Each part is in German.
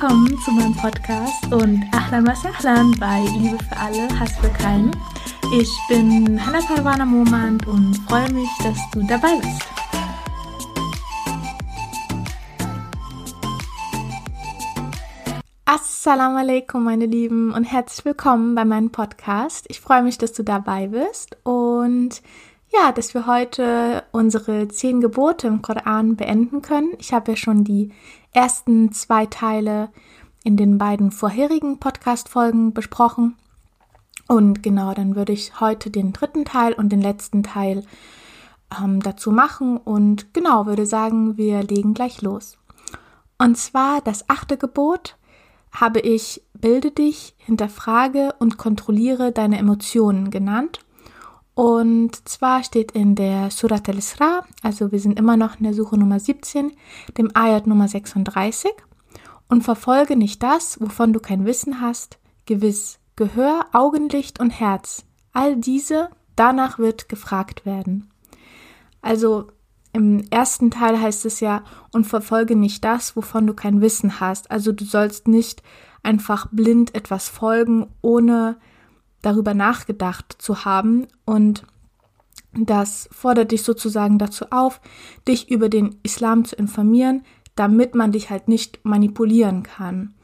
Willkommen zu meinem Podcast und Ahlan was Ahlan bei Liebe für alle, Hass für keinen. Ich bin Hannah Parwana Momand und freue mich, dass du dabei bist. Assalamu alaikum, meine Lieben, und herzlich willkommen bei meinem Podcast. Ich freue mich, dass du dabei bist und ja, dass wir heute unsere zehn Gebote im Koran beenden können. Ich habe ja schon die ersten zwei Teile in den beiden vorherigen Podcast-Folgen besprochen. Und genau, dann würde ich heute den dritten Teil und den letzten Teil ähm, dazu machen. Und genau, würde sagen, wir legen gleich los. Und zwar das achte Gebot habe ich Bilde dich, hinterfrage und kontrolliere deine Emotionen genannt. Und zwar steht in der Surat al-Isra, also wir sind immer noch in der Suche Nummer 17, dem Ayat Nummer 36. Und verfolge nicht das, wovon du kein Wissen hast, gewiss Gehör, Augenlicht und Herz. All diese, danach wird gefragt werden. Also im ersten Teil heißt es ja, und verfolge nicht das, wovon du kein Wissen hast. Also du sollst nicht einfach blind etwas folgen, ohne darüber nachgedacht zu haben und das fordert dich sozusagen dazu auf, dich über den Islam zu informieren, damit man dich halt nicht manipulieren kann.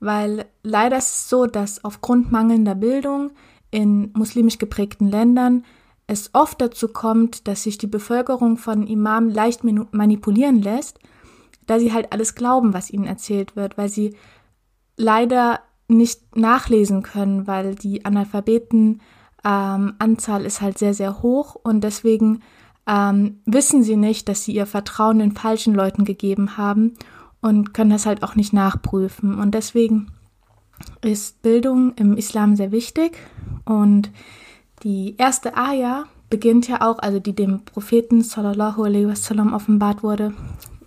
Weil leider ist es so, dass aufgrund mangelnder Bildung in muslimisch geprägten Ländern es oft dazu kommt, dass sich die Bevölkerung von Imam leicht manipulieren lässt, da sie halt alles glauben, was ihnen erzählt wird, weil sie leider nicht nachlesen können, weil die Analphabeten ähm, ist halt sehr, sehr hoch und deswegen ähm, wissen sie nicht, dass sie ihr Vertrauen den falschen Leuten gegeben haben und können das halt auch nicht nachprüfen. Und deswegen ist Bildung im Islam sehr wichtig und die erste Ayah beginnt ja auch, also die dem Propheten sallallahu alaihi wasallam offenbart wurde,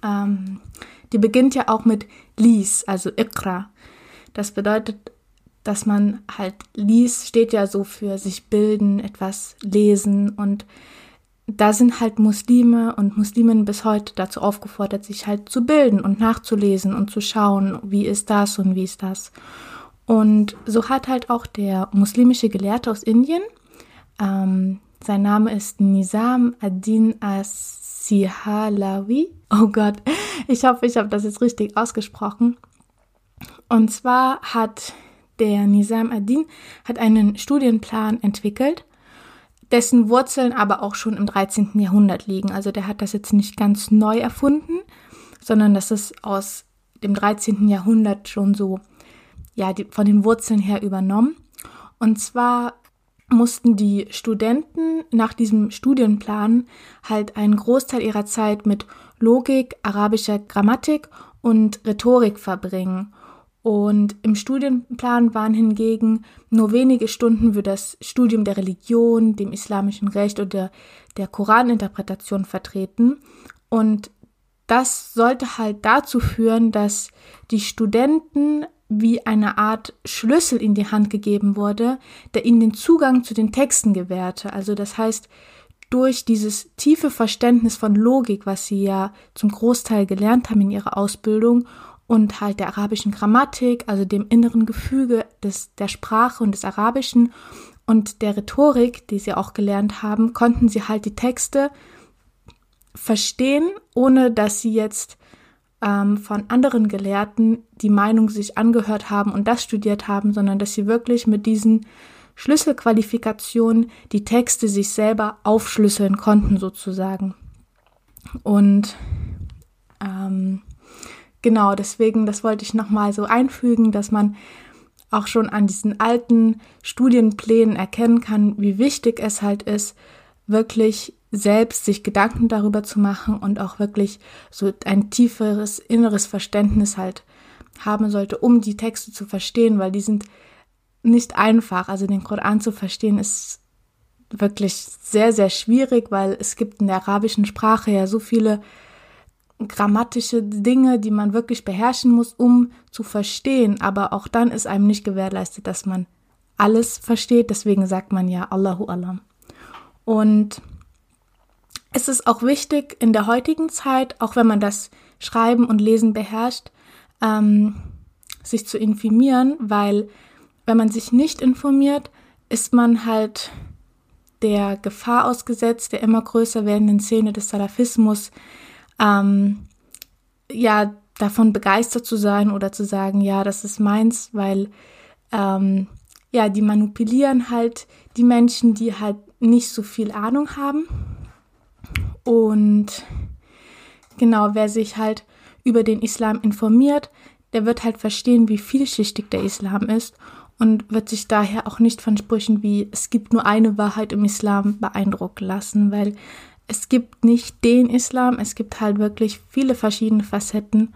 ähm, die beginnt ja auch mit Lies, also Iqra. Das bedeutet, dass man halt liest, steht ja so für sich bilden, etwas lesen und da sind halt Muslime und Musliminnen bis heute dazu aufgefordert, sich halt zu bilden und nachzulesen und zu schauen, wie ist das und wie ist das. Und so hat halt auch der muslimische Gelehrte aus Indien, ähm, sein Name ist Nizam ad-Din as-Sihalawi. Oh Gott, ich hoffe, ich habe das jetzt richtig ausgesprochen. Und zwar hat der Nizam ad-Din hat einen Studienplan entwickelt, dessen Wurzeln aber auch schon im 13. Jahrhundert liegen. Also der hat das jetzt nicht ganz neu erfunden, sondern das ist aus dem 13. Jahrhundert schon so, ja, die, von den Wurzeln her übernommen. Und zwar mussten die Studenten nach diesem Studienplan halt einen Großteil ihrer Zeit mit Logik, arabischer Grammatik und Rhetorik verbringen. Und im Studienplan waren hingegen nur wenige Stunden für das Studium der Religion, dem islamischen Recht oder der Koraninterpretation vertreten. Und das sollte halt dazu führen, dass die Studenten wie eine Art Schlüssel in die Hand gegeben wurde, der ihnen den Zugang zu den Texten gewährte. Also das heißt, durch dieses tiefe Verständnis von Logik, was sie ja zum Großteil gelernt haben in ihrer Ausbildung und halt der arabischen Grammatik, also dem inneren Gefüge des, der Sprache und des Arabischen und der Rhetorik, die sie auch gelernt haben, konnten sie halt die Texte verstehen, ohne dass sie jetzt ähm, von anderen Gelehrten die Meinung sich angehört haben und das studiert haben, sondern dass sie wirklich mit diesen Schlüsselqualifikationen die Texte sich selber aufschlüsseln konnten sozusagen. Und ähm, genau, deswegen, das wollte ich nochmal so einfügen, dass man auch schon an diesen alten Studienplänen erkennen kann, wie wichtig es halt ist, wirklich selbst sich Gedanken darüber zu machen und auch wirklich so ein tieferes inneres Verständnis halt haben sollte, um die Texte zu verstehen, weil die sind nicht einfach. Also den Koran zu verstehen ist wirklich sehr, sehr schwierig, weil es gibt in der arabischen Sprache ja so viele grammatische Dinge, die man wirklich beherrschen muss, um zu verstehen. Aber auch dann ist einem nicht gewährleistet, dass man alles versteht. Deswegen sagt man ja Allahu Alam. Und es ist auch wichtig in der heutigen Zeit, auch wenn man das Schreiben und Lesen beherrscht, ähm, sich zu informieren, weil wenn man sich nicht informiert, ist man halt der Gefahr ausgesetzt, der immer größer werdenden Szene des Salafismus, ähm, ja, davon begeistert zu sein oder zu sagen, ja, das ist meins, weil ähm, ja, die manipulieren halt die Menschen, die halt nicht so viel Ahnung haben. Und genau, wer sich halt über den Islam informiert, der wird halt verstehen, wie vielschichtig der Islam ist und wird sich daher auch nicht von Sprüchen wie es gibt nur eine Wahrheit im Islam beeindrucken lassen, weil es gibt nicht den Islam, es gibt halt wirklich viele verschiedene Facetten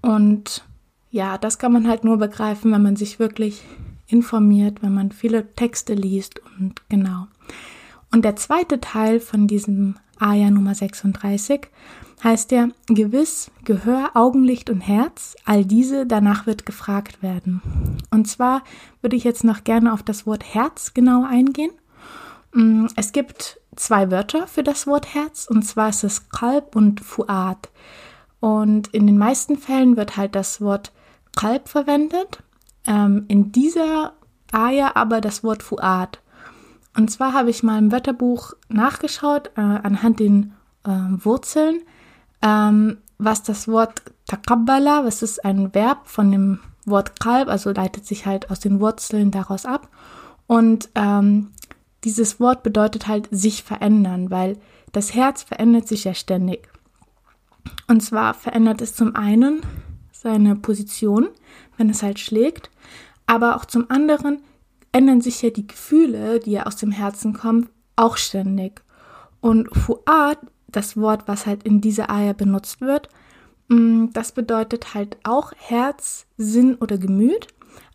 und ja, das kann man halt nur begreifen, wenn man sich wirklich informiert, wenn man viele Texte liest und genau. Und der zweite Teil von diesem Aya Nummer 36 heißt ja, gewiss, Gehör, Augenlicht und Herz, all diese, danach wird gefragt werden. Und zwar würde ich jetzt noch gerne auf das Wort Herz genau eingehen. Mm, es gibt zwei Wörter für das Wort Herz, und zwar ist es Kalb und Fuad. Und in den meisten Fällen wird halt das Wort Kalb verwendet. Ähm, in dieser Aya aber das Wort Fuad. Und zwar habe ich mal im Wörterbuch nachgeschaut, äh, anhand den äh, Wurzeln ähm, was das Wort takabbala, was ist ein Verb von dem Wort kalb, also leitet sich halt aus den Wurzeln daraus ab. Und ähm, dieses Wort bedeutet halt sich verändern, weil das Herz verändert sich ja ständig. Und zwar verändert es zum einen seine Position, wenn es halt schlägt, aber auch zum anderen ändern sich ja die Gefühle, die ja aus dem Herzen kommen, auch ständig. Und Fuad das Wort, was halt in dieser Eier benutzt wird. Mm, das bedeutet halt auch Herz, Sinn oder Gemüt,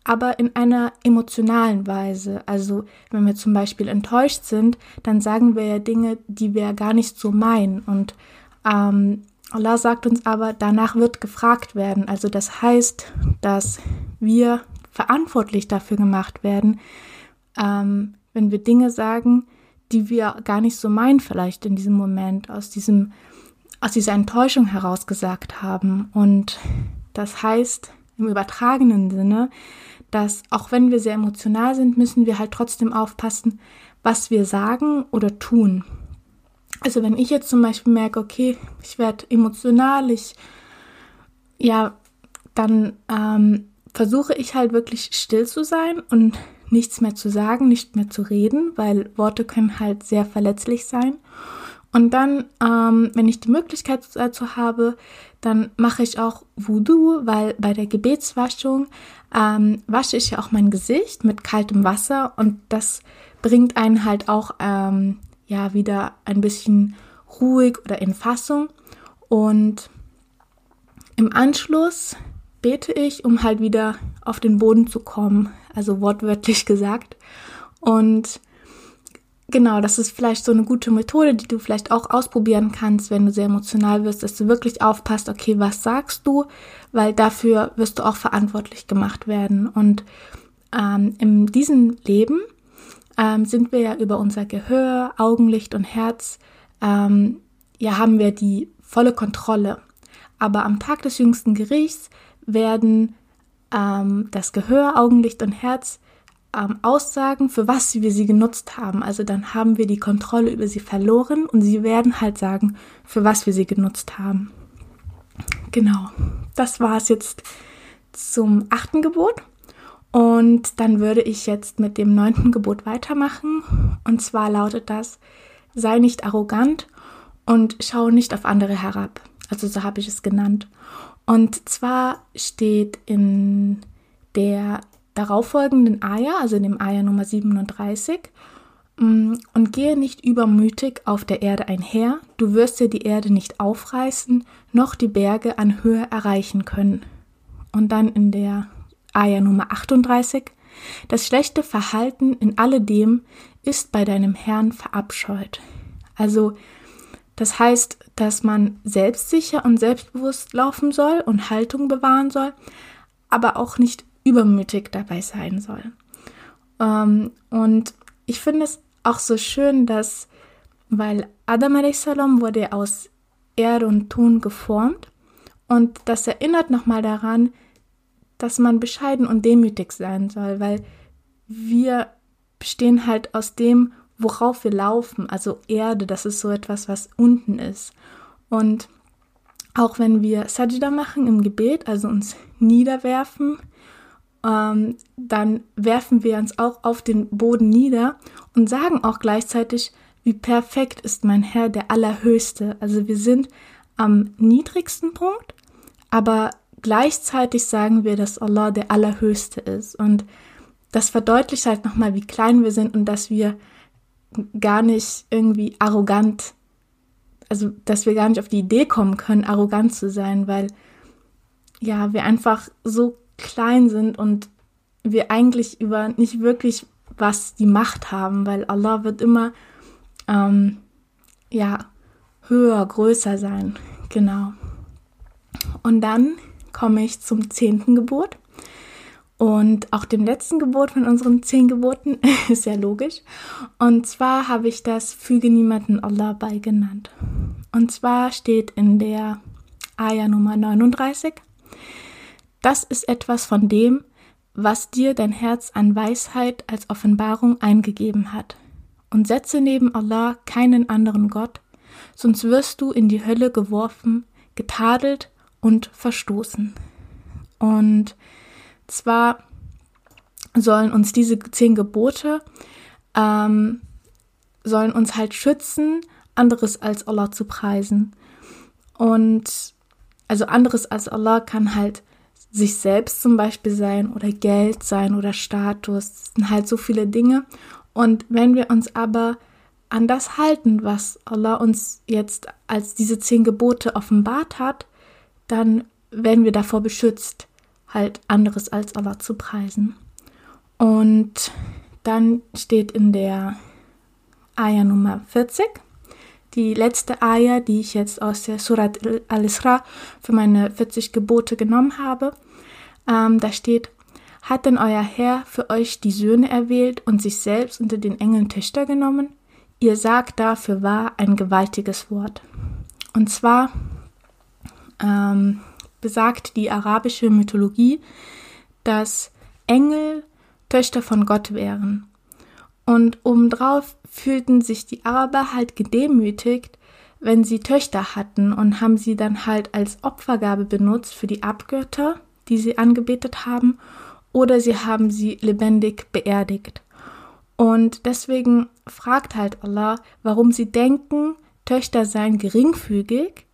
aber in einer emotionalen Weise. Also wenn wir zum Beispiel enttäuscht sind, dann sagen wir ja Dinge, die wir gar nicht so meinen. Und ähm, Allah sagt uns aber, danach wird gefragt werden. Also das heißt, dass wir verantwortlich dafür gemacht werden, ähm, wenn wir Dinge sagen, die wir gar nicht so meinen vielleicht in diesem Moment, aus diesem, aus dieser Enttäuschung heraus gesagt haben. Und das heißt im übertragenen Sinne, dass auch wenn wir sehr emotional sind, müssen wir halt trotzdem aufpassen, was wir sagen oder tun. Also wenn ich jetzt zum Beispiel merke, okay, ich werde emotional, ich ja, dann ähm, versuche ich halt wirklich still zu sein und nichts mehr zu sagen, nicht mehr zu reden, weil Worte können halt sehr verletzlich sein. Und dann, ähm, wenn ich die Möglichkeit dazu habe, dann mache ich auch Voodoo, weil bei der Gebetswaschung ähm, wasche ich ja auch mein Gesicht mit kaltem Wasser und das bringt einen halt auch ähm, ja wieder ein bisschen ruhig oder in Fassung. Und im Anschluss bete ich, um halt wieder auf den Boden zu kommen, also wortwörtlich gesagt. Und genau, das ist vielleicht so eine gute Methode, die du vielleicht auch ausprobieren kannst, wenn du sehr emotional wirst, dass du wirklich aufpasst, okay, was sagst du, weil dafür wirst du auch verantwortlich gemacht werden. Und ähm, in diesem Leben ähm, sind wir ja über unser Gehör, Augenlicht und Herz, ähm, ja, haben wir die volle Kontrolle. Aber am Tag des jüngsten Gerichts werden ähm, das Gehör, Augenlicht und Herz ähm, aussagen, für was wir sie genutzt haben. Also dann haben wir die Kontrolle über sie verloren und sie werden halt sagen, für was wir sie genutzt haben. Genau, das war es jetzt zum achten Gebot. Und dann würde ich jetzt mit dem neunten Gebot weitermachen. Und zwar lautet das, sei nicht arrogant und schau nicht auf andere herab. Also so habe ich es genannt. Und zwar steht in der darauffolgenden Eier, also in dem Eier Nummer 37, mm, und gehe nicht übermütig auf der Erde einher, du wirst dir die Erde nicht aufreißen, noch die Berge an Höhe erreichen können. Und dann in der Eier Nummer 38, das schlechte Verhalten in alledem ist bei deinem Herrn verabscheut. Also das heißt, dass man selbstsicher und selbstbewusst laufen soll und Haltung bewahren soll, aber auch nicht übermütig dabei sein soll. Ähm, und ich finde es auch so schön, dass, weil Adam a.s. wurde aus Erde und Ton geformt Und das erinnert nochmal daran, dass man bescheiden und demütig sein soll, weil wir bestehen halt aus dem, worauf wir laufen, also Erde, das ist so etwas, was unten ist. Und auch wenn wir Sajda machen im Gebet, also uns niederwerfen, ähm, dann werfen wir uns auch auf den Boden nieder und sagen auch gleichzeitig, wie perfekt ist mein Herr, der Allerhöchste. Also wir sind am niedrigsten Punkt, aber gleichzeitig sagen wir, dass Allah der Allerhöchste ist. Und das verdeutlicht halt nochmal, wie klein wir sind und dass wir gar nicht irgendwie arrogant, also dass wir gar nicht auf die Idee kommen können, arrogant zu sein, weil ja, wir einfach so klein sind und wir eigentlich über nicht wirklich was die Macht haben, weil Allah wird immer ähm, ja höher, größer sein. Genau. Und dann komme ich zum zehnten Gebot. Und auch dem letzten Gebot von unseren zehn Geboten ist ja logisch. Und zwar habe ich das Füge niemanden Allah bei genannt. Und zwar steht in der Ayah Nummer 39, das ist etwas von dem, was dir dein Herz an Weisheit als Offenbarung eingegeben hat. Und setze neben Allah keinen anderen Gott, sonst wirst du in die Hölle geworfen, getadelt und verstoßen. Und zwar sollen uns diese zehn Gebote ähm, sollen uns halt schützen, anderes als Allah zu preisen. Und also anderes als Allah kann halt sich selbst zum Beispiel sein oder Geld sein oder Status. Das sind halt so viele Dinge. Und wenn wir uns aber an das halten, was Allah uns jetzt als diese zehn Gebote offenbart hat, dann werden wir davor beschützt, halt anderes als Allah zu preisen. Und dann steht in der Ayah Nummer 40, die letzte Ayah, die ich jetzt aus der Surat al-Isra für meine 40 Gebote genommen habe. Ähm, da steht, hat denn euer Herr für euch die Söhne erwählt und sich selbst unter den Engeln Töchter genommen? Ihr sagt dafür wahr ein gewaltiges Wort. Und zwar ähm, besagt die arabische Mythologie, dass Engel Töchter von Gott wären. Und obendrauf fühlten sich die Araber halt gedemütigt, wenn sie Töchter hatten und haben sie dann halt als Opfergabe benutzt für die Abgötter, die sie angebetet haben, oder sie haben sie lebendig beerdigt. Und deswegen fragt halt Allah, warum sie denken, Töchter seien geringfügig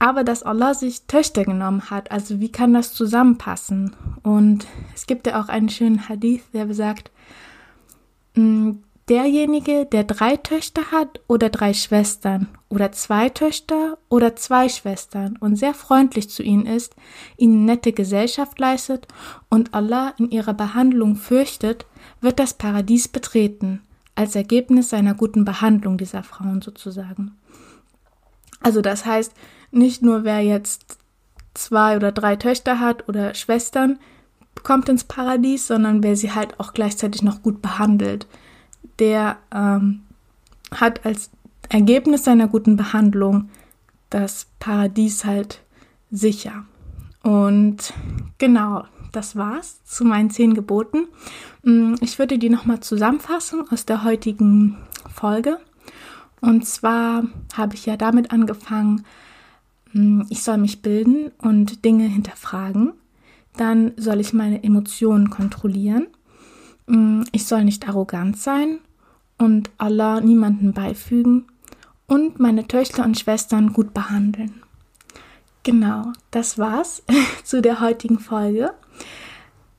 aber dass Allah sich Töchter genommen hat. Also wie kann das zusammenpassen? Und es gibt ja auch einen schönen Hadith, der besagt, derjenige, der drei Töchter hat oder drei Schwestern oder zwei Töchter oder zwei Schwestern und sehr freundlich zu ihnen ist, ihnen nette Gesellschaft leistet und Allah in ihrer Behandlung fürchtet, wird das Paradies betreten, als Ergebnis seiner guten Behandlung dieser Frauen sozusagen. Also das heißt, nicht nur wer jetzt zwei oder drei Töchter hat oder Schwestern, kommt ins Paradies, sondern wer sie halt auch gleichzeitig noch gut behandelt. Der ähm, hat als Ergebnis seiner guten Behandlung das Paradies halt sicher. Und genau, das war's zu meinen zehn Geboten. Mm, ich würde die nochmal zusammenfassen aus der heutigen Folge. Und zwar habe ich ja damit angefangen, hm, ich soll mich bilden und Dinge hinterfragen. Dann soll ich meine Emotionen kontrollieren. Hm, ich soll nicht arrogant sein und Allah niemanden beifügen und meine Töchter und Schwestern gut behandeln. Genau, das war's zu der heutigen Folge.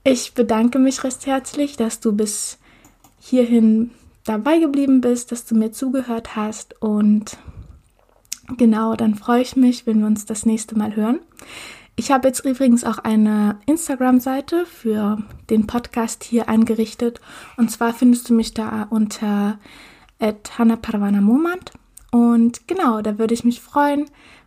Ich bedanke mich recht herzlich, dass du bis hierhin dabei geblieben bist, dass du mir zugehört hast und genau, dann freue ich mich, wenn wir uns das nächste Mal hören. Ich habe jetzt übrigens auch eine Instagram-Seite für den Podcast hier eingerichtet und zwar findest du mich da unter Moment und genau, da würde ich mich freuen,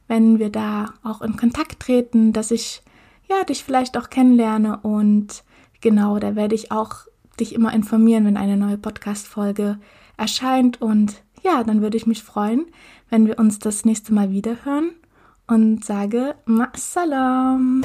wenn wir da auch in Kontakt treten, dass ich ja dich vielleicht auch kennenlerne und genau, da werde ich auch dich immer informieren, wenn eine neue Podcast-Folge erscheint. Und ja, dann würde ich mich freuen, wenn wir uns das nächste Mal wieder hören. Und sage Ma'salam.